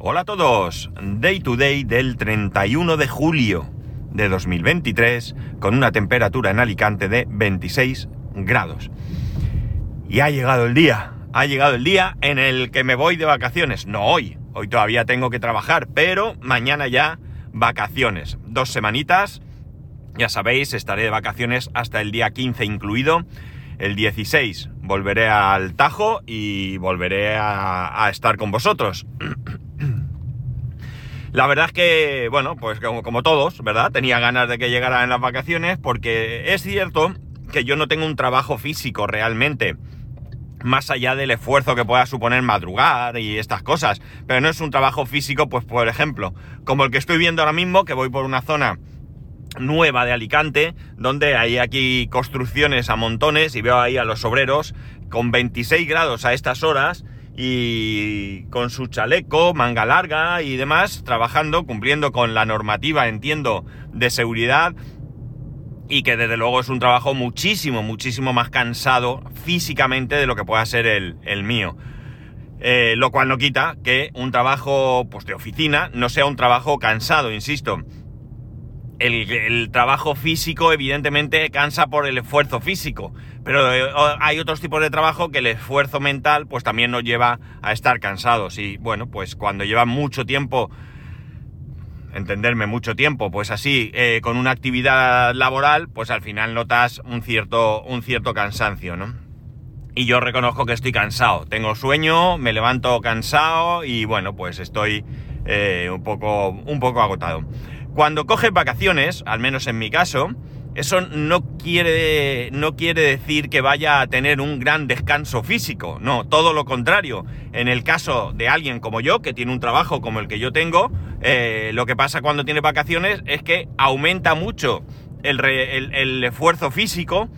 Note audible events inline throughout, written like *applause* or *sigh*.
Hola a todos, Day to Day del 31 de julio de 2023 con una temperatura en Alicante de 26 grados. Y ha llegado el día, ha llegado el día en el que me voy de vacaciones. No hoy, hoy todavía tengo que trabajar, pero mañana ya vacaciones. Dos semanitas, ya sabéis, estaré de vacaciones hasta el día 15 incluido. El 16 volveré al Tajo y volveré a, a estar con vosotros. *clears throat* La verdad es que, bueno, pues como, todos, ¿verdad? Tenía ganas de que llegara en las vacaciones porque es cierto que yo no tengo un trabajo físico realmente, más allá del esfuerzo que pueda suponer madrugar y estas cosas, pero no es un trabajo físico, pues por ejemplo, como el que estoy viendo ahora mismo, que voy por una zona nueva de Alicante, donde hay aquí construcciones a montones y veo ahí a los obreros con 26 grados a estas horas y con su chaleco, manga larga y demás, trabajando, cumpliendo con la normativa, entiendo, de seguridad y que desde luego es un trabajo muchísimo, muchísimo más cansado físicamente de lo que pueda ser el, el mío. Eh, lo cual no quita que un trabajo pues, de oficina no sea un trabajo cansado, insisto. El, el, trabajo físico evidentemente cansa por el esfuerzo físico, pero eh, hay otros tipos de trabajo que el esfuerzo mental pues también nos lleva a estar cansados y bueno, pues cuando lleva mucho tiempo, entenderme mucho tiempo, pues así, eh, con una actividad laboral, pues al final notas un cierto, un cierto cansancio, ¿no? Y yo reconozco que estoy cansado, tengo sueño, me levanto cansado y bueno, pues estoy eh, un, poco, un poco agotado. Cuando coges vacaciones, al menos en mi caso, eso no quiere, no quiere decir que vaya a tener un gran descanso físico, no, todo lo contrario. En el caso de alguien como yo, que tiene un trabajo como el que yo tengo, eh, lo que pasa cuando tiene vacaciones es que aumenta mucho el, el, el esfuerzo físico,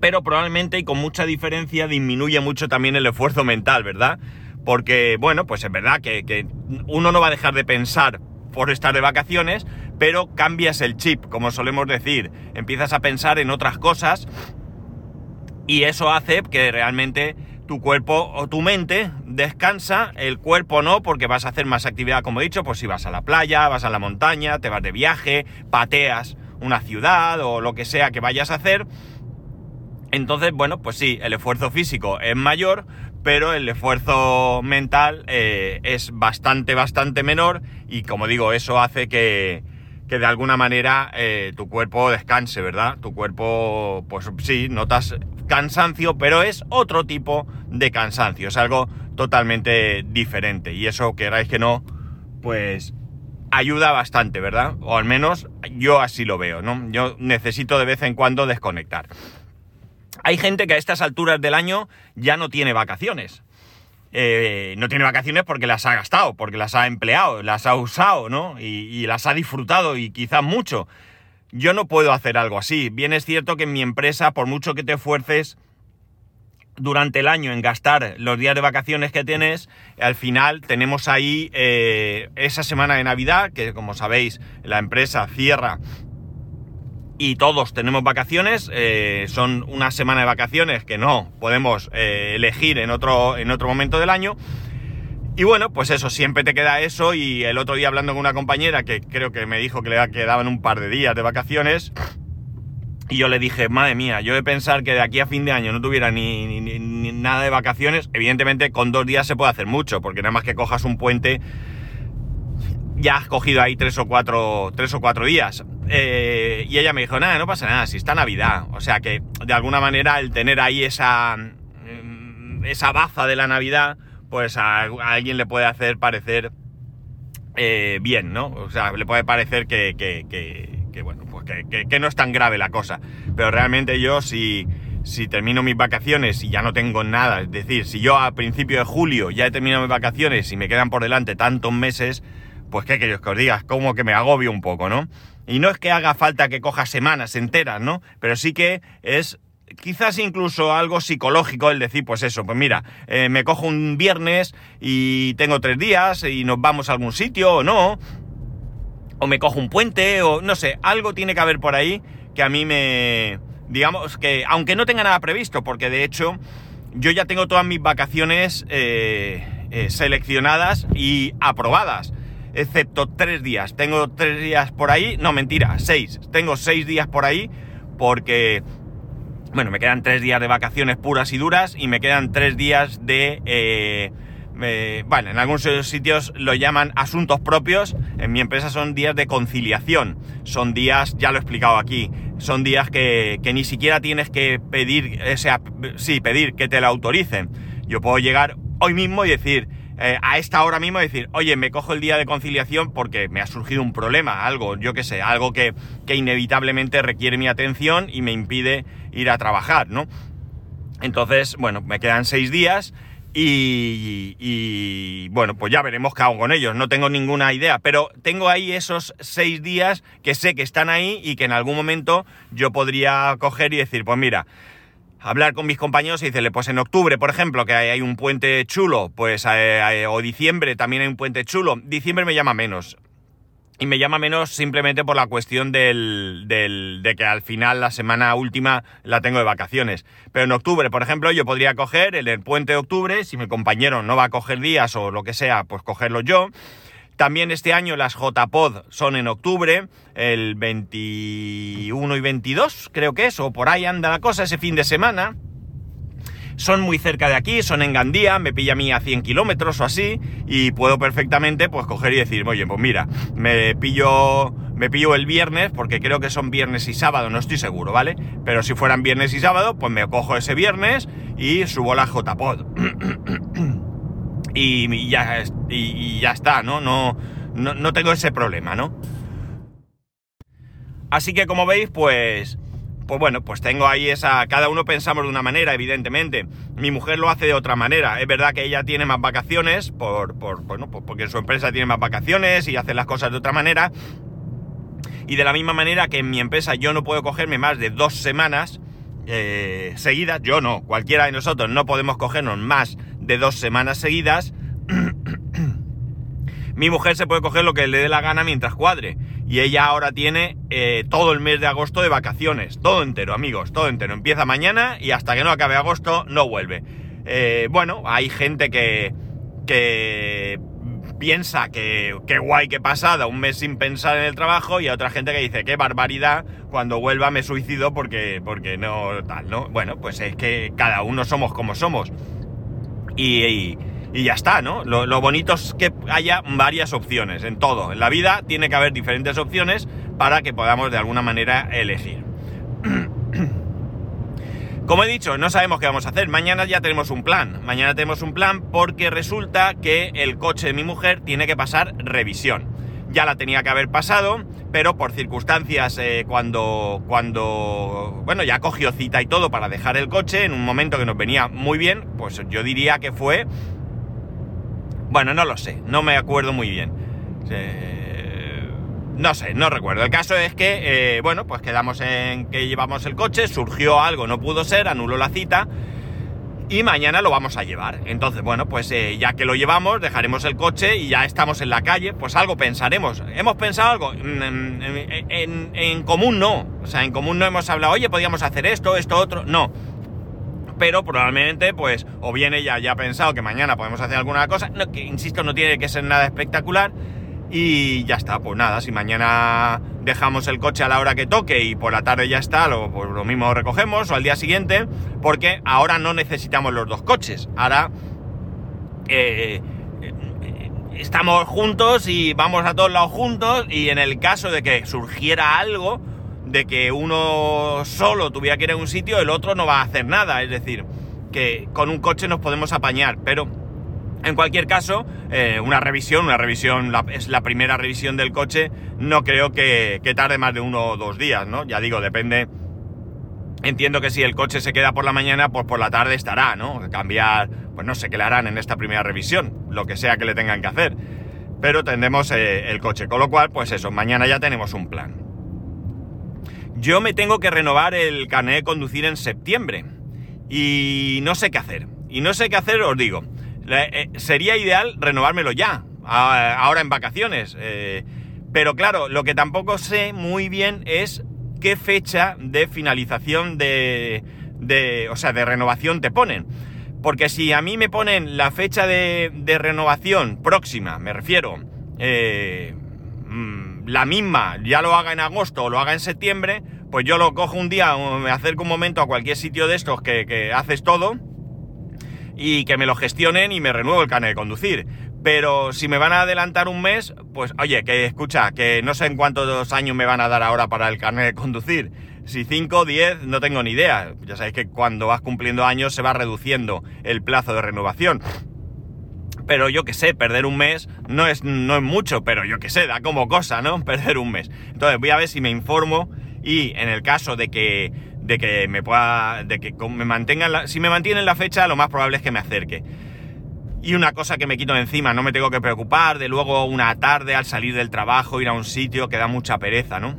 pero probablemente y con mucha diferencia disminuye mucho también el esfuerzo mental, ¿verdad? Porque, bueno, pues es verdad que, que uno no va a dejar de pensar por estar de vacaciones, pero cambias el chip, como solemos decir, empiezas a pensar en otras cosas y eso hace que realmente tu cuerpo o tu mente descansa, el cuerpo no, porque vas a hacer más actividad, como he dicho, pues si vas a la playa, vas a la montaña, te vas de viaje, pateas una ciudad o lo que sea que vayas a hacer. Entonces, bueno, pues sí, el esfuerzo físico es mayor, pero el esfuerzo mental eh, es bastante, bastante menor y como digo, eso hace que, que de alguna manera eh, tu cuerpo descanse, ¿verdad? Tu cuerpo, pues sí, notas cansancio, pero es otro tipo de cansancio, es algo totalmente diferente y eso, queráis que no, pues ayuda bastante, ¿verdad? O al menos yo así lo veo, ¿no? Yo necesito de vez en cuando desconectar. Hay gente que a estas alturas del año ya no tiene vacaciones. Eh, no tiene vacaciones porque las ha gastado, porque las ha empleado, las ha usado, ¿no? Y, las ha disfrutado y quizás mucho. Yo no puedo hacer algo así. Bien es cierto que en mi empresa, por mucho que te esfuerces durante el año en gastar los días de vacaciones que tienes, al final tenemos ahí eh, esa semana de Navidad, que como sabéis, la empresa cierra y todos tenemos vacaciones, eh, son una semana de vacaciones que no podemos eh, elegir en otro, en otro momento del año. Y bueno, pues eso, siempre te queda eso y el otro día hablando con una compañera que creo que me dijo que le quedaban un par de días de vacaciones, y yo le dije, madre mía, yo de pensar que de aquí a fin de año no tuviera ni, ni, ni, nada de vacaciones, evidentemente con dos días se puede hacer mucho, porque nada más que cojas un puente ya has cogido ahí tres o cuatro, tres o cuatro días. Eh, y ella me dijo, nada, no pasa nada, si está Navidad. O sea que, de alguna manera, el tener ahí esa, esa baza de la Navidad, pues a, alguien le puede hacer parecer eh, bien, ¿no? O sea, le puede parecer que, que, bueno, pues que, no es tan grave la cosa. Pero realmente yo, si, si termino mis vacaciones y ya no tengo nada, es decir, si yo a principio de julio ya he terminado mis vacaciones y me quedan por delante tantos meses, pues qué queréis que os diga, como que me agobio un poco, ¿no? Y no es que haga falta que coja semanas enteras, ¿no? Pero sí que es quizás incluso algo psicológico el decir, pues eso, pues mira, eh, me cojo un viernes y tengo tres días y nos vamos a algún sitio o no, o me cojo un puente o no sé, algo tiene que haber por ahí que a mí me, digamos que, aunque no tenga nada previsto, porque de hecho yo ya tengo todas mis vacaciones, eh, eh, seleccionadas y aprobadas, excepto tres días. Tengo tres días por ahí, no mentira, seis. Tengo seis días por ahí porque, bueno, me quedan tres días de vacaciones puras y duras y me quedan tres días de... Eh, bueno, en algunos sitios lo llaman asuntos propios, en mi empresa son días de conciliación, son días, ya lo he explicado aquí, son días que, ni siquiera tienes que pedir, o sea, sí, pedir que te lo autoricen. Yo puedo llegar hoy mismo y decir, eh, a esta hora mismo decir, oye, me cojo el día de conciliación porque me ha surgido un problema, algo, yo qué sé, algo que, que inevitablemente requiere mi atención y me impide ir a trabajar, ¿no? Entonces, bueno, me quedan seis días y, bueno, pues ya veremos qué hago con ellos. No tengo ninguna idea, pero tengo ahí esos seis días que sé que están ahí y que en algún momento yo podría coger y decir, pues mira, hablar con mis compañeros y decirle, pues en octubre, por ejemplo, que hay, un puente chulo, pues o diciembre también hay un puente chulo. Diciembre me llama menos. Y me llama menos simplemente por la cuestión del, del, de que al final la semana última la tengo de vacaciones. Pero en octubre, por ejemplo, yo podría coger el, el puente de octubre, si mi compañero no va a coger días o lo que sea, pues cogerlo yo. También este año las JPod son en octubre, el 21 y 22 creo que es, o por ahí anda la cosa ese fin de semana. Son muy cerca de aquí, son en Gandía, me pilla a mí a 100 kilómetros o así, y puedo perfectamente pues coger y decir, oye, pues mira, me pillo, me pillo el viernes, porque creo que son viernes y sábado, no estoy seguro, ¿vale? Pero si fueran viernes y sábado, pues me cojo ese viernes y subo la JPod. *clears throat* y, ya, y, ya está, ¿no? No, no, tengo ese problema, ¿no? Así que como veis, pues pues bueno, pues tengo ahí esa. Cada uno pensamos de una manera, evidentemente. Mi mujer lo hace de otra manera. Es verdad que ella tiene más vacaciones, por, por bueno, pues porque su empresa tiene más vacaciones y hace las cosas de otra manera. Y de la misma manera que en mi empresa yo no puedo cogerme más de dos semanas eh, seguidas, yo no, cualquiera de nosotros no podemos cogernos más de dos semanas seguidas. mi mujer se puede coger lo que le dé la gana mientras cuadre y ella ahora tiene eh, todo el mes de agosto de vacaciones, todo entero, amigos, todo entero. Empieza mañana y hasta que no acabe agosto no vuelve. Eh, bueno, hay gente que, que piensa que qué guay que pasada un mes sin pensar en el trabajo y otra gente que dice qué barbaridad cuando vuelva me suicido porque, porque no tal, ¿no? Bueno, pues es que cada uno somos como somos. Y ya está, ¿no? Lo, bonito es que haya varias opciones en todo. En la vida tiene que haber diferentes opciones para que podamos de alguna manera elegir. *clears throat* Como he dicho, no sabemos qué vamos a hacer. Mañana ya tenemos un plan. Mañana tenemos un plan porque resulta que el coche de mi mujer tiene que pasar revisión. Ya la tenía que haber pasado, pero por circunstancias eh, cuando, cuando, bueno, ya cogió cita y todo para dejar el coche en un momento que nos venía muy bien, pues yo diría que fue bueno, no lo sé, no me acuerdo muy bien. no sé, no recuerdo. El caso es que, eh, bueno, pues quedamos en que llevamos el coche, surgió algo, no pudo ser, anuló la cita y mañana lo vamos a llevar. Entonces, bueno, pues eh, ya que lo llevamos, dejaremos el coche y ya estamos en la calle, pues algo pensaremos. ¿Hemos pensado algo? Mm, en, en común no. O sea, en común no hemos hablado, oye, podríamos hacer esto, esto, otro. No pero probablemente, pues, o bien ella ya ha pensado que mañana podemos hacer alguna cosa, no, que insisto, no tiene que ser nada espectacular, y ya está, pues nada, si mañana dejamos el coche a la hora que toque y por la tarde ya está, lo, pues lo mismo recogemos, o al día siguiente, porque ahora no necesitamos los dos coches, ahora eh, eh, estamos juntos y vamos a todos lados juntos, y en el caso de que surgiera algo, de que uno solo tuviera que ir a un sitio, el otro no va a hacer nada. Es decir, que con un coche nos podemos apañar, pero en cualquier caso, eh, una revisión, una revisión, es la primera revisión del coche, no creo que, tarde más de uno o dos días, ¿no? Ya digo, depende. Entiendo que si el coche se queda por la mañana, pues por la tarde estará, ¿no? Cambiar, pues no sé qué le harán en esta primera revisión, lo que sea que le tengan que hacer. Pero tendremos eh, el coche, con lo cual, pues eso, mañana ya tenemos un plan. Yo me tengo que renovar el carnet de conducir en septiembre y no sé qué hacer. Y no sé qué hacer, os digo. Eh, sería ideal renovármelo ya, ahora en vacaciones. Eh, pero claro, lo que tampoco sé muy bien es qué fecha de finalización de, o sea, de renovación te ponen. Porque si a mí me ponen la fecha de, renovación próxima, me refiero, eh, mm, la misma, ya lo haga en agosto o lo haga en septiembre, pues yo lo cojo un día, me acerco un momento a cualquier sitio de estos que haces todo y que me lo gestionen y me renuevo el carnet de conducir. Pero si me van a adelantar un mes, pues oye, que escucha, que no sé en cuántos años me van a dar ahora para el carnet de conducir. Si 5 o 10, no tengo ni idea. Ya sabéis que cuando vas cumpliendo años se va reduciendo el plazo de renovación. Pero yo que sé, perder un mes no es, no es mucho, pero yo que sé, da como cosa, ¿no? *laughs* Perder un mes. Entonces voy a ver si me informo y en el caso de que, de que me pueda, de que me mantengan, si me mantienen la fecha, lo más probable es que me acerque. Y una cosa que me quito de encima, no me tengo que preocupar de luego una tarde al salir del trabajo ir a un sitio que da mucha pereza, ¿no?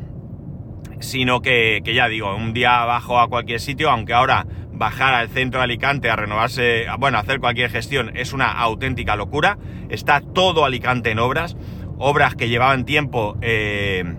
Sino que, que ya digo, un día bajo a cualquier sitio, aunque ahora bajar al centro de Alicante a renovarse, bueno, a hacer cualquier gestión es una auténtica locura. Está todo Alicante en obras, obras que llevaban tiempo eh,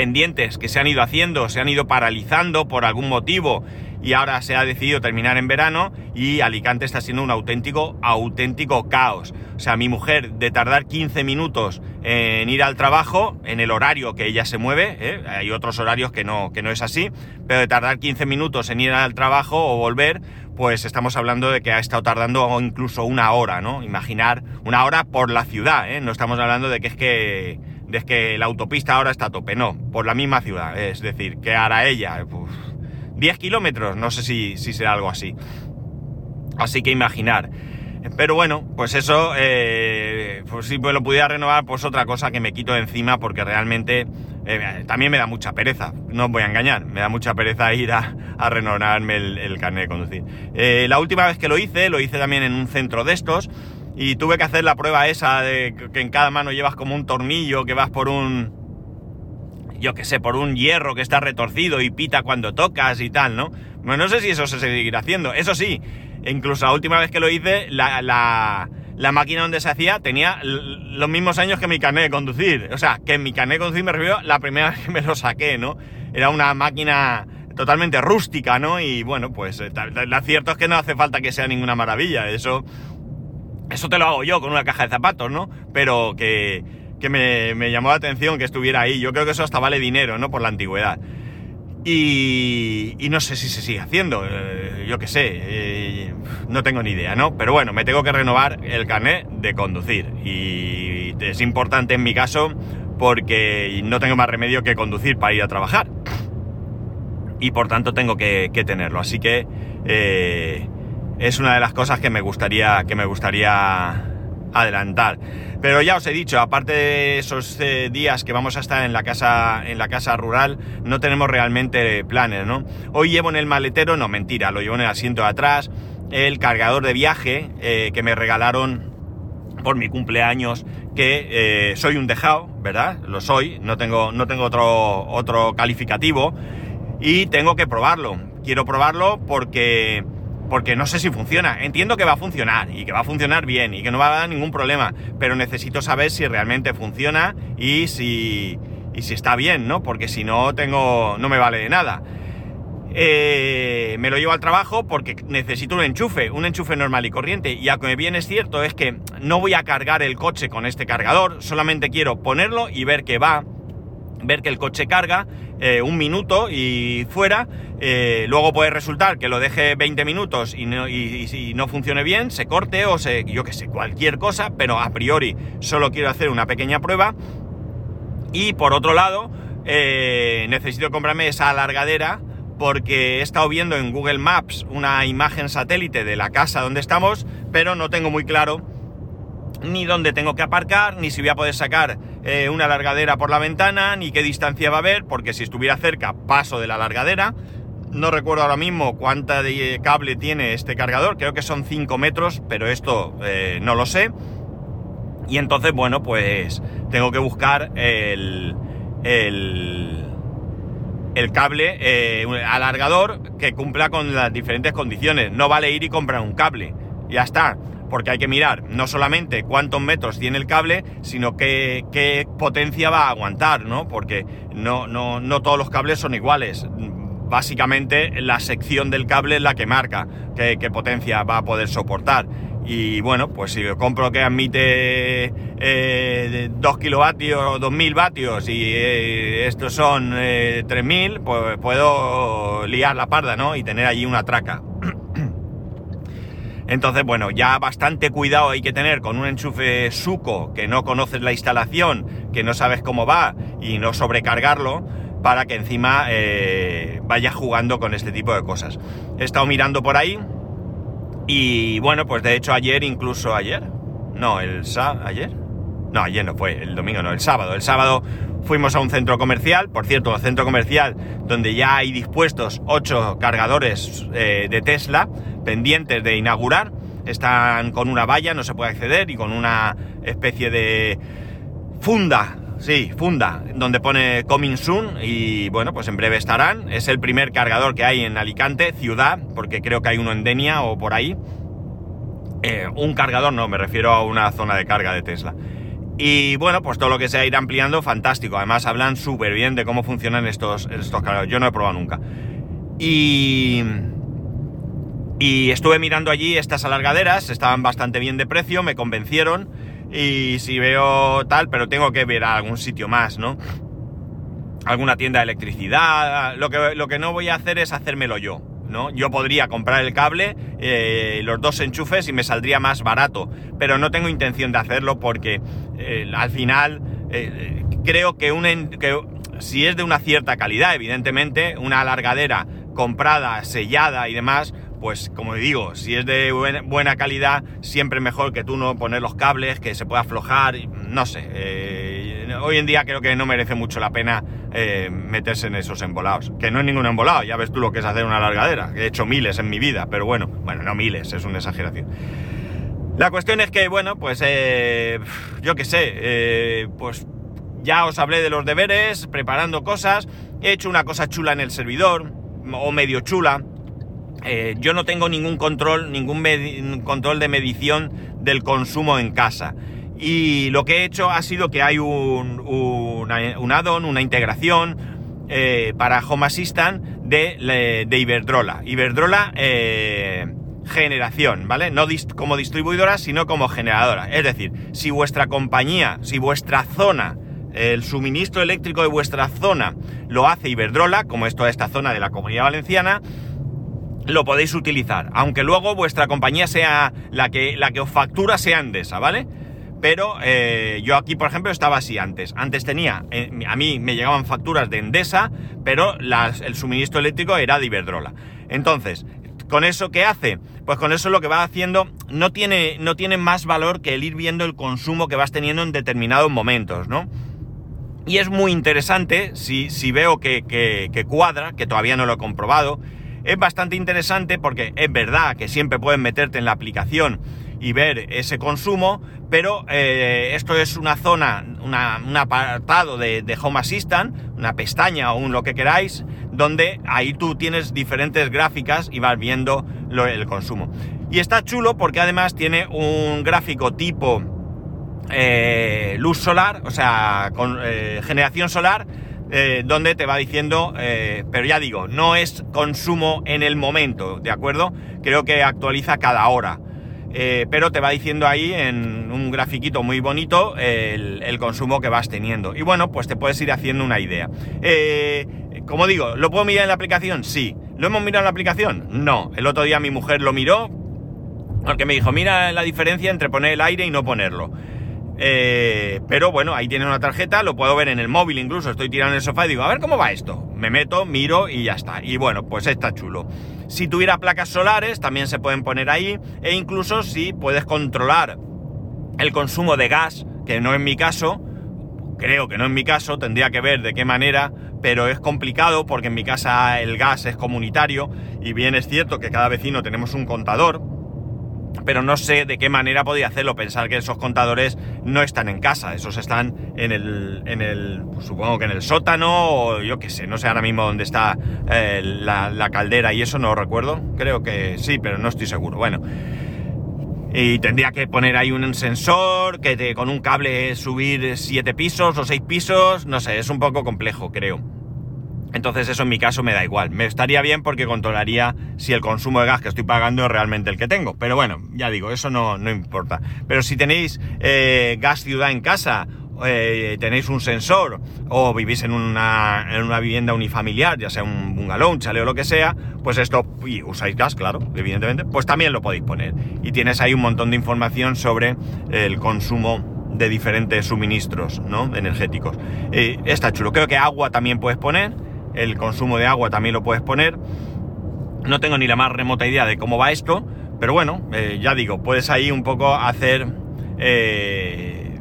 pendientes, que se han ido haciendo, se han ido paralizando por algún motivo y ahora se ha decidido terminar en verano y Alicante está siendo un auténtico, auténtico caos. O sea, mi mujer de tardar 15 minutos en ir al trabajo, en el horario que ella se mueve, ¿eh? hay otros horarios que no, que no es así, pero de tardar 15 minutos en ir al trabajo o volver, pues estamos hablando de que ha estado tardando incluso una hora, ¿no? Imaginar una hora por la ciudad, ¿eh? No estamos hablando de que es que, de que la autopista ahora está a tope, no, por la misma ciudad, es decir, que hará ella? 10 kilómetros, no sé si, si será algo así. Así que imaginar. Pero bueno, pues eso, eh, pues si lo pudiera renovar, pues otra cosa que me quito de encima porque realmente eh, también me da mucha pereza, no os voy a engañar, me da mucha pereza ir a, renovarme el, carnet de conducir. Eh, la última vez que lo hice, lo hice también en un centro de estos y tuve que hacer la prueba esa de que en cada mano llevas como un tornillo, que vas por un, yo que sé, por un hierro que está retorcido y pita cuando tocas y tal, ¿no? Bueno, no sé si eso se seguirá haciendo. Eso sí, incluso la última vez que lo hice, la, la, máquina donde se hacía tenía los mismos años que mi carnet de conducir. O sea, que mi carnet de conducir me refiero la primera *laughs* vez que me lo saqué, ¿no? Era una máquina totalmente rústica, ¿no? Y bueno, pues eh, lo cierto es que no hace falta que sea ninguna maravilla. Eso, eso te lo hago yo con una caja de zapatos, ¿no? Pero que que me, llamó la atención que estuviera ahí. Yo creo que eso hasta vale dinero, ¿no? Por la antigüedad. Y, no sé si se sigue haciendo, eh, yo qué sé, eh, no tengo ni idea, ¿no? Pero bueno, me tengo que renovar el carnet de conducir. Y es importante en mi caso porque no tengo más remedio que conducir para ir a trabajar. Y por tanto tengo que, tenerlo. Así que eh, es una de las cosas que me gustaría, que me gustaría adelantar. Pero ya os he dicho, aparte de esos eh, días que vamos a estar en la casa, en la casa rural, no tenemos realmente planes, ¿no? Hoy llevo en el maletero, no mentira, lo llevo en el asiento de atrás, el cargador de viaje eh, que me regalaron por mi cumpleaños, que eh, soy un dejado, ¿verdad? Lo soy, no tengo, no tengo otro, otro calificativo y tengo que probarlo. Quiero probarlo porque porque no sé si funciona. Entiendo que va a funcionar y que va a funcionar bien y que no va a dar ningún problema, pero necesito saber si realmente funciona y si, y si está bien, ¿no? Porque si no, tengo, no me vale de nada. Eh, me lo llevo al trabajo porque necesito un enchufe, un enchufe normal y corriente. Y a que me viene es cierto es que no voy a cargar el coche con este cargador, solamente quiero ponerlo y ver que va ver que el coche carga eh, un minuto y fuera, eh, luego puede resultar que lo deje 20 minutos y no, y, no funcione bien, se corte o se, yo que sé, cualquier cosa, pero a priori solo quiero hacer una pequeña prueba. Y por otro lado, eh, necesito comprarme esa alargadera porque he estado viendo en Google Maps una imagen satélite de la casa donde estamos, pero no tengo muy claro ni dónde tengo que aparcar, ni si voy a poder sacar eh, una largadera por la ventana, ni qué distancia va a haber, porque si estuviera cerca paso de la largadera. No recuerdo ahora mismo cuánta de cable tiene este cargador, creo que son 5 metros, pero esto eh, no lo sé. Y entonces, bueno, pues tengo que buscar el, el, el cable eh, alargador que cumpla con las diferentes condiciones. No vale ir y comprar un cable. Ya está porque hay que mirar no solamente cuántos metros tiene el cable, sino qué, qué potencia va a aguantar, ¿no? Porque no, no, no todos los cables son iguales. básicamente la sección del cable es la que marca qué, qué potencia va a poder soportar. Y bueno, pues si compro que admite eh, 2 kilovatios, 2000 vatios y eh, estos son eh, 3000, pues puedo liar la parda, ¿no? Y tener allí una traca. *clears throat* Entonces, bueno, ya bastante cuidado hay que tener con un enchufe suco que no conoces la instalación, que no sabes cómo va y no sobrecargarlo para que encima eh, vaya jugando con este tipo de cosas. He estado mirando por ahí y bueno, pues de hecho ayer, incluso ayer, no, el sábado, ayer, no, ayer no fue, el domingo no, el sábado, el sábado fuimos a un centro comercial, por cierto, un centro comercial donde ya hay dispuestos 8 cargadores eh, de Tesla pendientes de inaugurar, están con una valla, no se puede acceder, y con una especie de funda, sí, funda, donde pone Coming Soon, y bueno, pues en breve estarán. Es el primer cargador que hay en Alicante, ciudad, porque creo que hay uno en Denia o por ahí. Eh, un cargador, no, me refiero a una zona de carga de Tesla. Y bueno, pues todo lo que sea ir ampliando, fantástico. Además hablan súper bien de cómo funcionan estos, estos. Yo no he probado nunca. Y... Y estuve mirando allí estas alargaderas, estaban bastante bien de precio, me convencieron. Y si veo tal, pero tengo que ver a algún sitio más, ¿no? Alguna tienda de electricidad. Lo que, lo que no voy a hacer es hacérmelo yo, ¿no? Yo podría comprar el cable, eh, los dos enchufes y me saldría más barato. Pero no tengo intención de hacerlo porque eh, al final eh, creo que, un en- que si es de una cierta calidad, evidentemente, una alargadera comprada, sellada y demás, pues como digo, si es de buen- buena calidad, siempre mejor que tú no poner los cables, que se pueda aflojar, no sé. Hoy en día creo que no merece mucho la pena eh, meterse en esos embolados. Que no es ningún embolado, ya ves tú lo que es hacer una largadera. He hecho miles en mi vida, pero bueno, bueno, no miles, es una exageración. La cuestión es que, bueno, pues eh, yo qué sé, eh, pues ya os hablé de los deberes, preparando cosas, he hecho una cosa chula en el servidor, o medio chula. Yo no tengo ningún control, ningún control de medición del consumo en casa. Y lo que he hecho ha sido que hay un, un add-on, una integración eh, para Home Assistant de, de Iberdrola. Iberdrola eh, generación, ¿vale? No como distribuidora, sino como generadora. Es decir, si vuestra compañía, si vuestra zona, el suministro eléctrico de vuestra zona lo hace Iberdrola, como es toda esta zona de la Comunidad Valenciana, lo podéis utilizar, aunque luego vuestra compañía sea la que, la que os factura sea Endesa, ¿vale? Pero eh, yo aquí, por ejemplo, estaba así antes. Antes tenía, eh, a mí me llegaban facturas de Endesa, pero el suministro eléctrico era de Iberdrola. Entonces, ¿con eso qué hace? Pues con eso lo que va haciendo no tiene, no tiene más valor que el ir viendo el consumo que vas teniendo en determinados momentos, ¿no? Y es muy interesante, si, si veo que cuadra, que todavía no lo he comprobado, es bastante interesante porque es verdad que siempre puedes meterte en la aplicación y ver ese consumo, pero eh, esto es una zona, una- un apartado de, Home Assistant, una pestaña o un lo que queráis, donde ahí tú tienes diferentes gráficas y vas viendo el consumo. Y está chulo porque además tiene un gráfico tipo eh, luz solar, o sea, con eh, generación solar, donde te va diciendo, pero ya digo, no es consumo en el momento, ¿de acuerdo? Creo que actualiza cada hora. Eh, pero te va diciendo ahí en un grafiquito muy bonito el, consumo que vas teniendo. Y bueno, pues te puedes ir haciendo una idea. Eh, como digo, ¿lo puedo mirar en la aplicación? Sí. ¿Lo hemos mirado en la aplicación? No. El otro día mi mujer lo miró porque me dijo, mira la diferencia entre poner el aire y no ponerlo. Eh, pero bueno, ahí tiene una tarjeta, lo puedo ver en el móvil incluso, estoy tirando en el sofá y digo, a ver cómo va esto. Me meto, miro y ya está. Y bueno, pues está chulo. Si tuviera placas solares, también se pueden poner ahí. E incluso si puedes controlar el consumo de gas, que no es mi caso, creo que no es mi caso, tendría que ver de qué manera, pero es complicado porque en mi casa el gas es comunitario y bien es cierto que cada vecino tenemos un contador, pero no sé de qué manera podía hacerlo. Pensar que esos contadores no están en casa, esos están en el, en el pues supongo que en el sótano o yo qué sé, no sé ahora mismo dónde está eh, la, caldera y eso no recuerdo. Creo que sí, pero no estoy seguro. Bueno. Y tendría que poner ahí un sensor, que con un cable subir siete pisos o seis pisos, no sé, es un poco complejo, creo. Entonces eso en mi caso me da igual. Me estaría bien porque controlaría si el consumo de gas que estoy pagando es realmente el que tengo. Pero bueno, ya digo, eso no, no importa. Pero si tenéis eh, gas ciudad en casa, eh, tenéis un sensor o vivís en una, en una vivienda unifamiliar, ya sea un bungalow, un chaleo o lo que sea, pues esto, y usáis gas, claro, evidentemente, pues también lo podéis poner. Y tienes ahí un montón de información sobre el consumo de diferentes suministros ¿no? energéticos. Eh, está chulo. Creo que agua también puedes poner el consumo de agua también lo puedes poner. No tengo ni la más remota idea de cómo va esto, pero bueno, eh, ya digo, puedes ahí un poco hacer eh,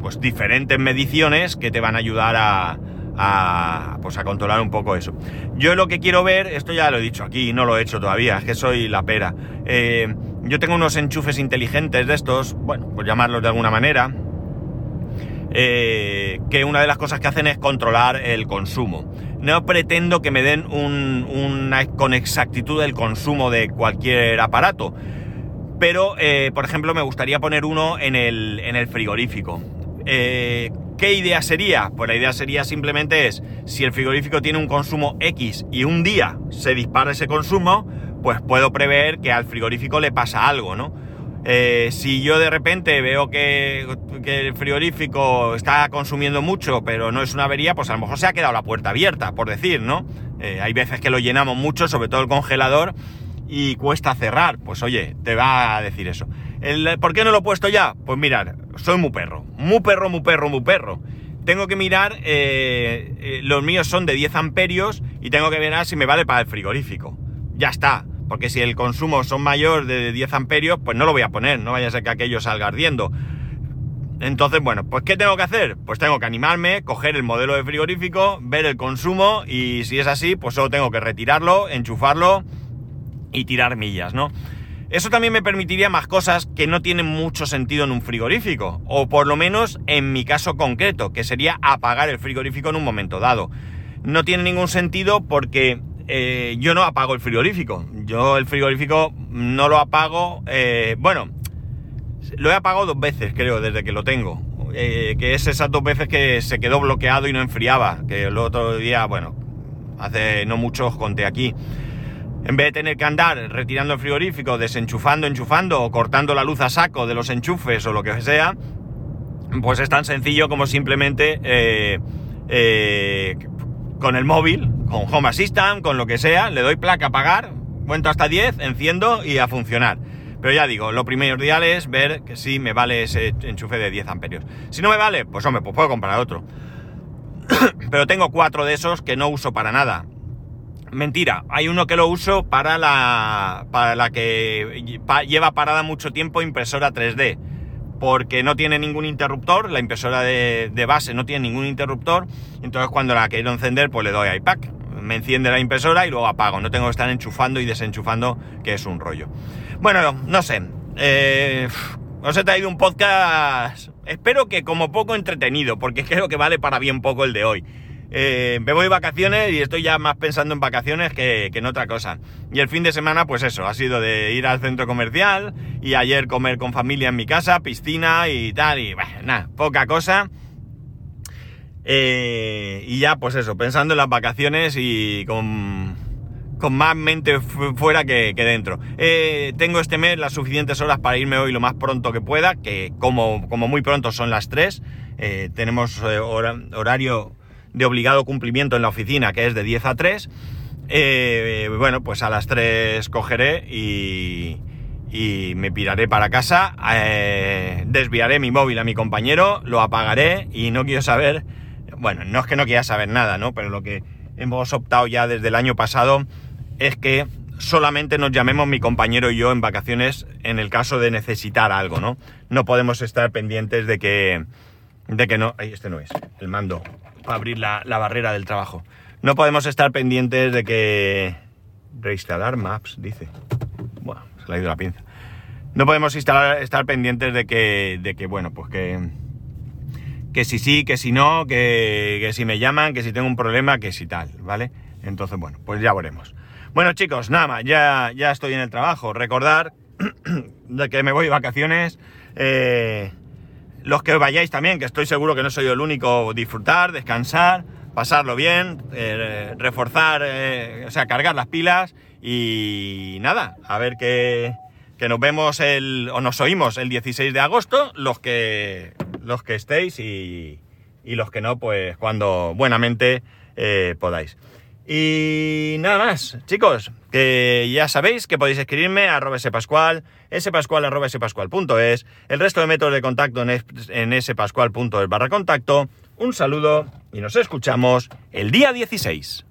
pues diferentes mediciones que te van a ayudar a, pues a controlar un poco eso. Yo lo que quiero ver, esto ya lo he dicho aquí, no lo he hecho todavía, es que soy la pera. Eh, yo tengo unos enchufes inteligentes de estos, bueno, pues llamarlos de alguna manera, que una de las cosas que hacen es controlar el consumo no pretendo que me den una, con exactitud el consumo de cualquier aparato. Pero, eh, por ejemplo, me gustaría poner uno en el, en el frigorífico. Eh, ¿Qué idea sería? Pues la idea sería simplemente es, si el frigorífico tiene un consumo X y un día se dispara ese consumo, pues puedo prever que al frigorífico le pasa algo, ¿no? Eh, si yo de repente veo que, el frigorífico está consumiendo mucho, pero no es una avería, pues a lo mejor se ha quedado la puerta abierta, por decir, ¿no? Eh, hay veces que lo llenamos mucho, sobre todo el congelador, y cuesta cerrar. Pues oye, te va a decir eso. ¿Por qué no lo he puesto ya? Pues mirar, soy muy perro. Muy perro, muy perro, muy perro. Tengo que mirar, eh, los míos son de 10 amperios y tengo que mirar si me vale para el frigorífico. Ya está porque si el consumo son mayor de 10 amperios, pues no lo voy a poner, no vaya a ser que aquello salga ardiendo. Entonces, bueno, pues ¿qué tengo que hacer? Pues tengo que animarme, coger el modelo de frigorífico, ver el consumo y si es así, pues solo tengo que retirarlo, enchufarlo y tirar millas, ¿no? Eso también me permitiría más cosas que no tienen mucho sentido en un frigorífico, o por lo menos en mi caso concreto, que sería apagar el frigorífico en un momento dado. No tiene ningún sentido porque eh, yo no apago el frigorífico. Yo el frigorífico no lo apago. Eh, bueno, lo he apagado dos veces, creo, desde que lo tengo. Eh, que es esas dos veces que se quedó bloqueado y no enfriaba. Que el otro día, bueno, hace no mucho os conté aquí. En vez de tener que andar retirando el frigorífico, desenchufando, enchufando o cortando la luz a saco de los enchufes o lo que sea, pues es tan sencillo como simplemente con el móvil, con Home Assistant, con lo que sea, le doy placa a pagar, cuento hasta 10, enciendo y a funcionar. Pero ya digo, lo primordial es ver que sí me vale ese enchufe de 10 amperios. Si no me vale, pues hombre, pues puedo comprar otro. *coughs* Pero tengo cuatro de esos que no uso para nada. Mentira, hay uno que lo uso para la, para la que lleva parada mucho tiempo impresora 3D porque no tiene ningún interruptor, la impresora de, base no tiene ningún interruptor, entonces cuando la quiero encender pues le doy a iPack, me enciende la impresora y luego apago, no tengo que estar enchufando y desenchufando, que es un rollo. Bueno, no sé, eh, os he traído un podcast, espero que como poco entretenido, porque *laughs* creo que vale para bien poco el de hoy. Eh, me voy de vacaciones y estoy ya más pensando en vacaciones que, en otra cosa. Y el fin de semana, pues eso, ha sido de ir al centro comercial y ayer comer con familia en mi casa, piscina y tal, y nada, poca cosa. Eh, y ya, pues eso, pensando en las vacaciones y con, con más mente fuera que, dentro. Eh, tengo este mes las suficientes horas para irme hoy lo más pronto que pueda, que como, como muy pronto son las 3. tenemos horario de obligado cumplimiento en la oficina, que es de 10 a 3. Eh, bueno, pues a las 3 cogeré y, y me piraré para casa, eh, desviaré mi móvil a mi compañero, lo apagaré y no quiero saber, bueno, no es que no quiera saber nada, ¿no? Pero lo que hemos optado ya desde el año pasado es que solamente nos llamemos mi compañero y yo en vacaciones en el caso de necesitar algo, ¿no? No podemos estar pendientes de que, de que no, ahí este no es, el mando, para abrir la, barrera del trabajo. No podemos estar pendientes de que... Reinstalar maps, dice. Bueno, se le ha ido la pinza. No podemos instalar, estar pendientes de que, de que, bueno, pues que... Que si sí, que si no, que, que si me llaman, que si tengo un problema, que si tal, ¿vale? Entonces, bueno, pues ya veremos. Bueno, chicos, nada más, ya, ya estoy en el trabajo. Recordar *clears throat* de que me voy de vacaciones. Eh, los que vayáis también, que estoy seguro que no soy el único, disfrutar, descansar, pasarlo bien, eh, reforzar, eh, o sea, cargar las pilas y nada, a ver que, que nos vemos el, o nos oímos el 16 de agosto, los que, los que estéis y, y los que no, pues cuando buenamente eh, podáis. Y nada más, chicos, que ya sabéis que podéis escribirme a arroba spascual, spascual arroba spascual.es, el resto de métodos de contacto en, en spascual.es barra contacto. Un saludo y nos escuchamos el día 16.